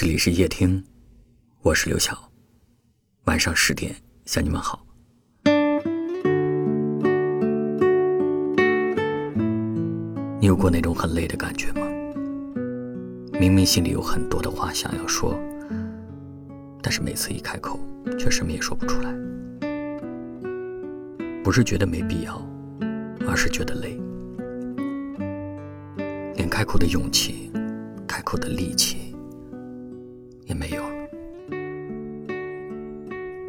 这里是夜听，我是刘晓。晚上十点向你们好。你有过那种很累的感觉吗？明明心里有很多的话想要说，但是每次一开口，却什么也说不出来。不是觉得没必要，而是觉得累，连开口的勇气、开口的力气。也没有了。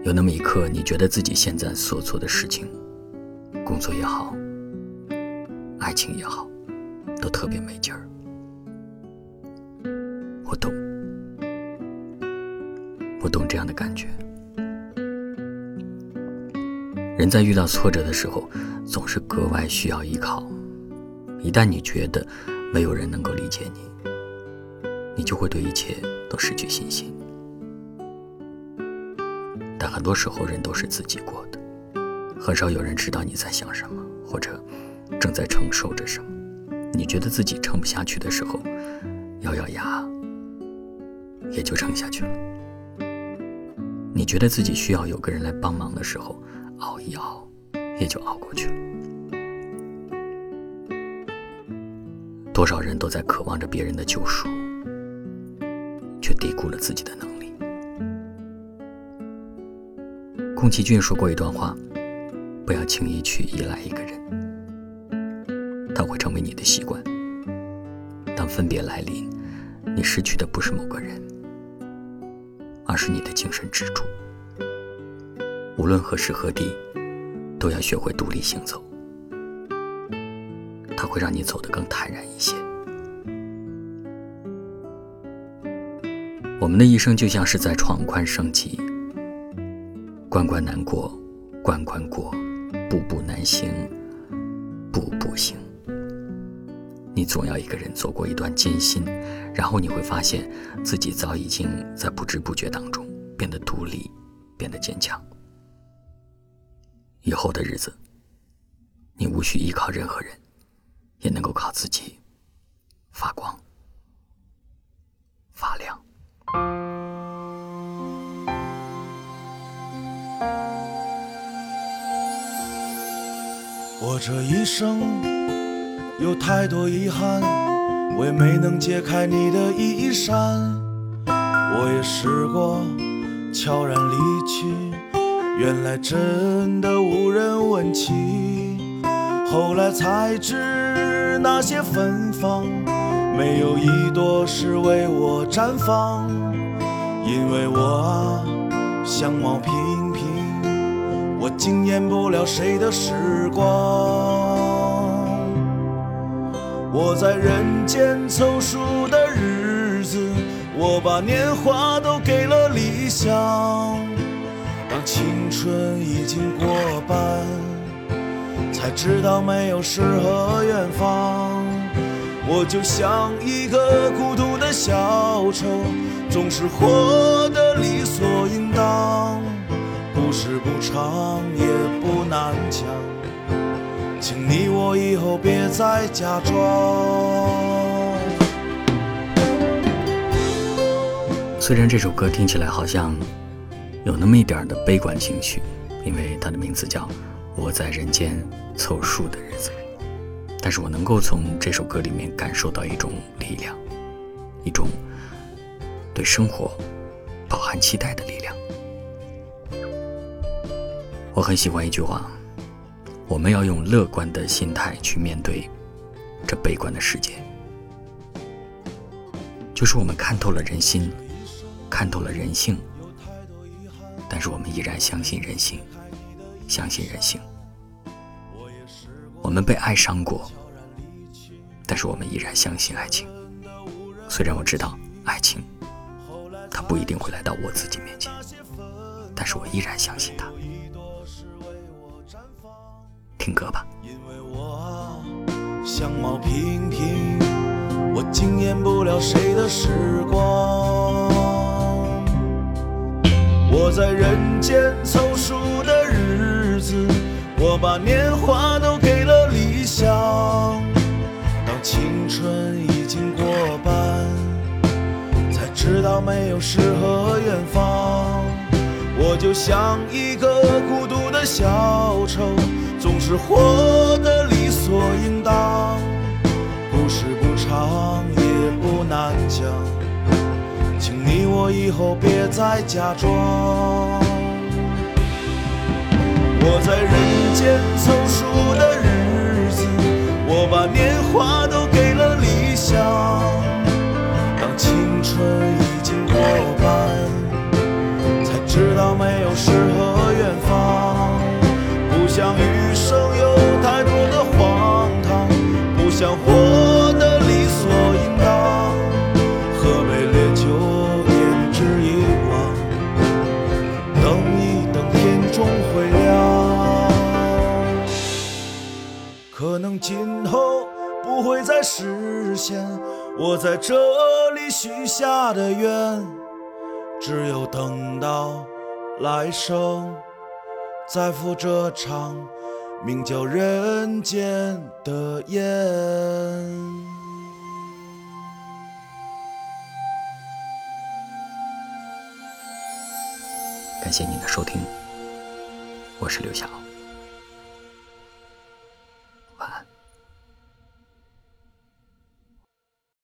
有那么一刻，你觉得自己现在所做的事情，工作也好，爱情也好，都特别没劲儿。我懂，我懂这样的感觉。人在遇到挫折的时候，总是格外需要依靠。一旦你觉得没有人能够理解你，你就会对一切。都失去信心，但很多时候人都是自己过的，很少有人知道你在想什么，或者正在承受着什么。你觉得自己撑不下去的时候，咬咬牙，也就撑下去了。你觉得自己需要有个人来帮忙的时候，熬一熬，也就熬过去了。多少人都在渴望着别人的救赎。低估了自己的能力。宫崎骏说过一段话：“不要轻易去依赖一个人，他会成为你的习惯。当分别来临，你失去的不是某个人，而是你的精神支柱。无论何时何地，都要学会独立行走，它会让你走得更坦然一些。”我们的一生就像是在闯关升级，关关难过，关关过，步步难行，步步行。你总要一个人走过一段艰辛，然后你会发现自己早已经在不知不觉当中变得独立，变得坚强。以后的日子，你无需依靠任何人，也能够靠自己发光我这一生有太多遗憾，我也没能解开你的衣衫。我也试过悄然离去，原来真的无人问起。后来才知那些芬芳。没有一朵是为我绽放，因为我啊相貌平，我惊艳不了谁的时光。我在人间凑数的日子，我把年华都给了理想。当青春已经过半，才知道没有诗和远方。我就像一个孤独的小丑，总是活得理所应当，故事不长也不难讲，请你我以后别再假装。虽然这首歌听起来好像有那么一点的悲观情绪，因为它的名字叫《我在人间凑数的日子》。但是我能够从这首歌里面感受到一种力量，一种对生活饱含期待的力量。我很喜欢一句话：我们要用乐观的心态去面对这悲观的世界。就是我们看透了人心，看透了人性，但是我们依然相信人性，相信人性。我们被爱伤过，但是我们依然相信爱情。虽然我知道爱情，它不一定会来到我自己面前，但是我依然相信它。听歌吧。因为我相貌平平，我惊艳不了谁的时光。我在人间凑数的日子，我把年华都给了理。想，当青春已经过半，才知道没有诗和远方。我就像一个孤独的小丑，总是活得理所应当。故事不长也不难讲，请你我以后别再假装。我在人间凑数的日子，我把年华都给了你可能今后不会再实现我在这里许下的愿，只有等到来生，再赴这场名叫人间的宴。感谢您的收听，我是刘晓。